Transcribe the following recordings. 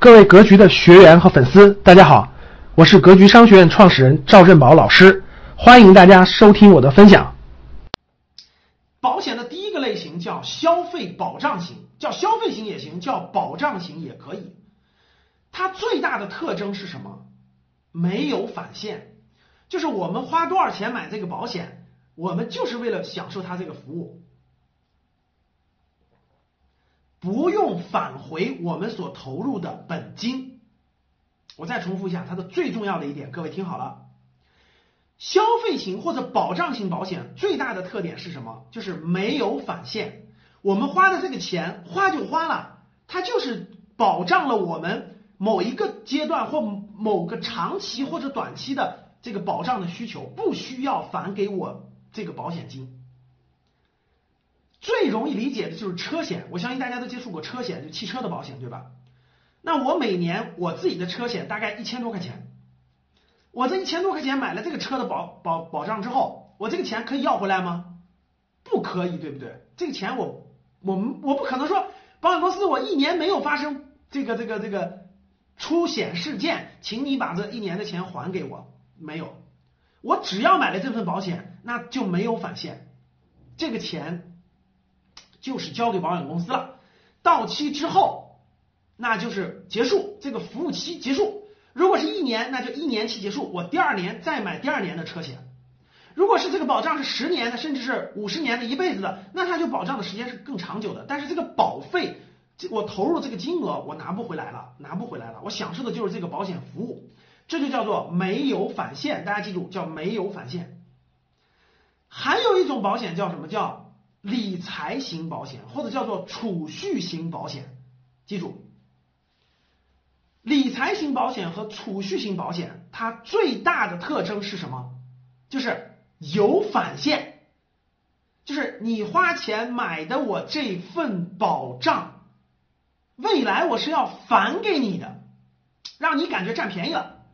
各位格局的学员和粉丝，大家好，我是格局商学院创始人赵振宝老师，欢迎大家收听我的分享。保险的第一个类型叫消费保障型，叫消费型也行，叫保障型也可以。它最大的特征是什么？没有返现，就是我们花多少钱买这个保险，我们就是为了享受它这个服务。不用返回我们所投入的本金。我再重复一下，它的最重要的一点，各位听好了。消费型或者保障型保险最大的特点是什么？就是没有返现。我们花的这个钱花就花了，它就是保障了我们某一个阶段或某个长期或者短期的这个保障的需求，不需要返给我这个保险金。最容易理解的就是车险，我相信大家都接触过车险，就汽车的保险，对吧？那我每年我自己的车险大概一千多块钱，我这一千多块钱买了这个车的保保保障之后，我这个钱可以要回来吗？不可以，对不对？这个钱我我们我不可能说保险公司我一年没有发生这个这个这个出险事件，请你把这一年的钱还给我，没有，我只要买了这份保险，那就没有返现，这个钱。就是交给保险公司了，到期之后，那就是结束这个服务期结束。如果是一年，那就一年期结束，我第二年再买第二年的车险。如果是这个保障是十年的，甚至是五十年的一辈子的，那它就保障的时间是更长久的。但是这个保费，我投入这个金额我拿不回来了，拿不回来了。我享受的就是这个保险服务，这就叫做没有返现。大家记住，叫没有返现。还有一种保险叫什么叫？理财型保险或者叫做储蓄型保险，记住，理财型保险和储蓄型保险，它最大的特征是什么？就是有返现，就是你花钱买的我这份保障，未来我是要返给你的，让你感觉占便宜了。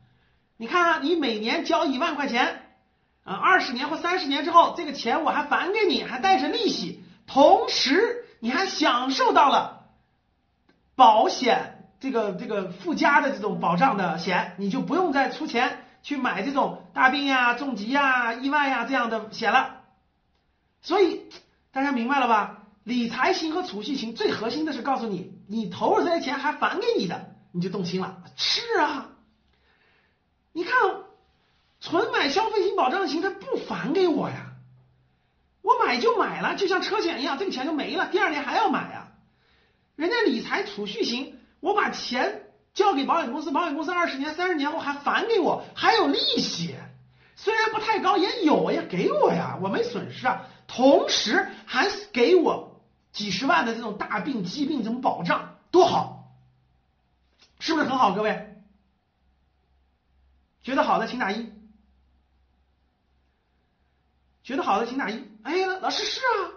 你看啊，你每年交一万块钱。啊，二十年或三十年之后，这个钱我还返给你，还带着利息，同时你还享受到了保险这个这个附加的这种保障的险，你就不用再出钱去买这种大病呀、重疾呀、意外呀这样的险了。所以大家明白了吧？理财型和储蓄型最核心的是告诉你，你投入这些钱还返给你的，你就动心了。是啊，你看。纯买消费型保障型，他不返给我呀，我买就买了，就像车险一样，这个钱就没了，第二年还要买呀。人家理财储蓄型，我把钱交给保险公司，保险公司二十年、三十年后还返给我，还有利息，虽然不太高，也有呀，给我呀，我没损失啊。同时还给我几十万的这种大病、疾病这种保障，多好，是不是很好？各位觉得好的请打一。觉得好的请打一。哎，老师是啊，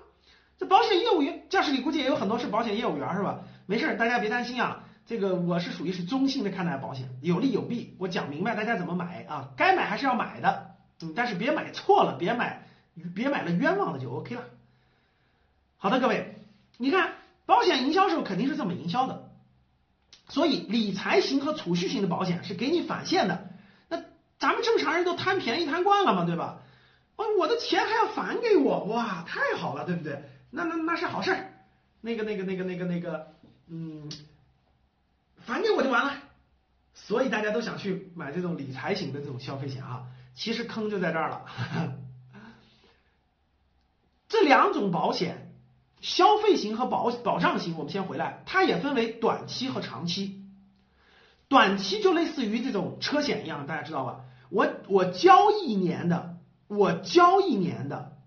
这保险业务员教室里估计也有很多是保险业务员是吧？没事，大家别担心啊。这个我是属于是中性的看待保险，有利有弊，我讲明白大家怎么买啊，该买还是要买的，嗯，但是别买错了，别买别买了冤枉了就 OK 了。好的，各位，你看保险营销时候肯定是这么营销的，所以理财型和储蓄型的保险是给你返现的。那咱们正常人都贪便宜贪惯了嘛，对吧？哦，我的钱还要返给我，哇，太好了，对不对？那那那是好事儿，那个那个那个那个那个，嗯，返给我就完了。所以大家都想去买这种理财型的这种消费险啊，其实坑就在这儿了。这两种保险，消费型和保保障型，我们先回来，它也分为短期和长期。短期就类似于这种车险一样，大家知道吧？我我交一年的。我交一年的，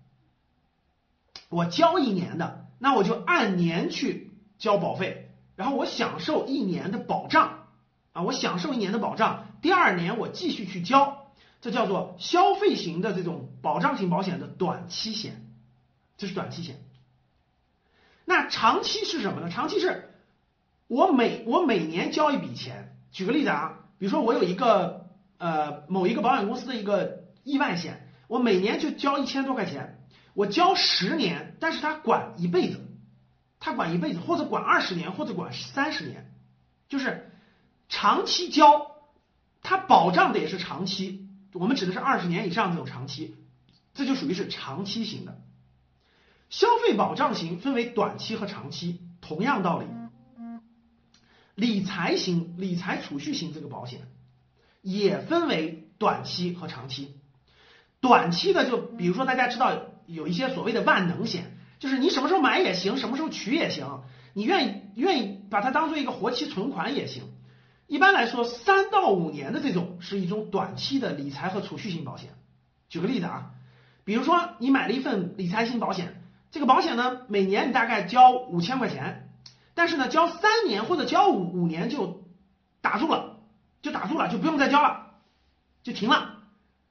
我交一年的，那我就按年去交保费，然后我享受一年的保障啊，我享受一年的保障，第二年我继续去交，这叫做消费型的这种保障型保险的短期险，这是短期险。那长期是什么呢？长期是我每我每年交一笔钱，举个例子啊，比如说我有一个呃某一个保险公司的一个意外险。我每年就交一千多块钱，我交十年，但是他管一辈子，他管一辈子，或者管二十年，或者管三十年，就是长期交，它保障的也是长期，我们指的是二十年以上这种长期，这就属于是长期型的。消费保障型分为短期和长期，同样道理。理财型、理财储蓄型这个保险也分为短期和长期。短期的就比如说大家知道有一些所谓的万能险，就是你什么时候买也行，什么时候取也行，你愿意愿意把它当做一个活期存款也行。一般来说，三到五年的这种是一种短期的理财和储蓄型保险。举个例子啊，比如说你买了一份理财型保险，这个保险呢每年你大概交五千块钱，但是呢交三年或者交五五年就打住了，就打住了，就不用再交了，就停了。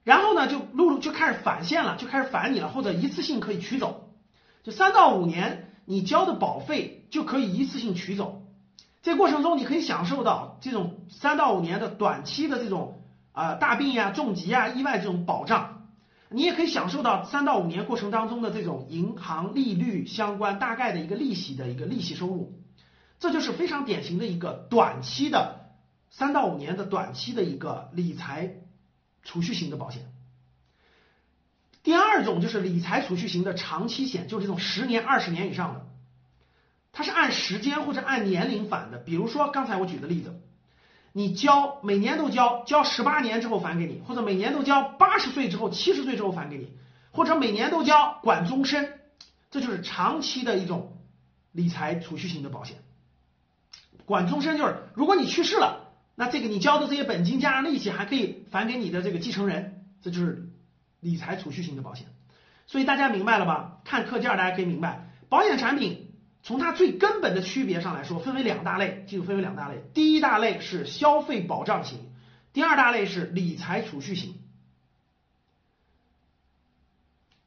然后呢就陆陆就开始返现了，就开始返你了，或者一次性可以取走。就三到五年你交的保费就可以一次性取走。这过程中，你可以享受到这种三到五年的短期的这种啊大病呀、重疾啊、意外这种保障，你也可以享受到三到五年过程当中的这种银行利率相关大概的一个利息的一个利息收入，这就是非常典型的一个短期的三到五年的短期的一个理财储蓄型的保险。第二种就是理财储蓄型的长期险，就是这种十年、二十年以上的。它是按时间或者按年龄返的，比如说刚才我举的例子，你交每年都交，交十八年之后返给你，或者每年都交八十岁之后、七十岁之后返给你，或者每年都交管终身，这就是长期的一种理财储蓄型的保险。管终身就是如果你去世了，那这个你交的这些本金加上利息还可以返给你的这个继承人，这就是理财储蓄型的保险。所以大家明白了吧？看课件大家可以明白，保险产品。从它最根本的区别上来说，分为两大类，记住分为两大类。第一大类是消费保障型，第二大类是理财储蓄型。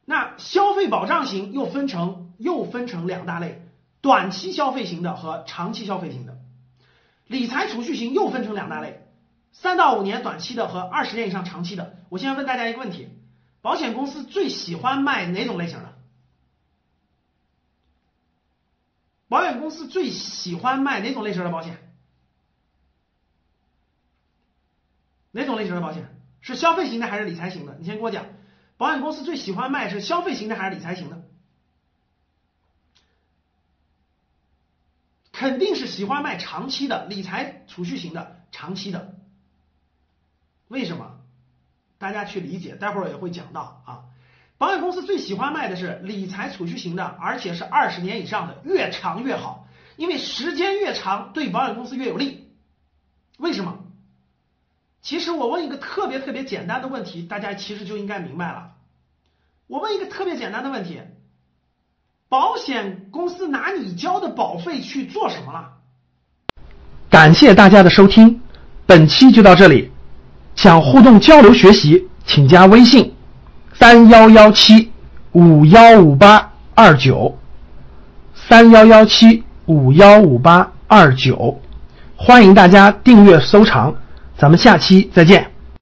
那消费保障型又分成又分成两大类，短期消费型的和长期消费型的。理财储蓄型又分成两大类，三到五年短期的和二十年以上长期的。我现在问大家一个问题：保险公司最喜欢卖哪种类型的？保险公司最喜欢卖哪种类型的保险？哪种类型的保险是消费型的还是理财型的？你先给我讲，保险公司最喜欢卖是消费型的还是理财型的？肯定是喜欢卖长期的理财储蓄型的，长期的。为什么？大家去理解，待会儿也会讲到啊。保险公司最喜欢卖的是理财储蓄型的，而且是二十年以上的，越长越好，因为时间越长对保险公司越有利。为什么？其实我问一个特别特别简单的问题，大家其实就应该明白了。我问一个特别简单的问题：保险公司拿你交的保费去做什么了？感谢大家的收听，本期就到这里。想互动交流学习，请加微信。三幺幺七五幺五八二九，三幺幺七五幺五八二九，欢迎大家订阅收藏，咱们下期再见。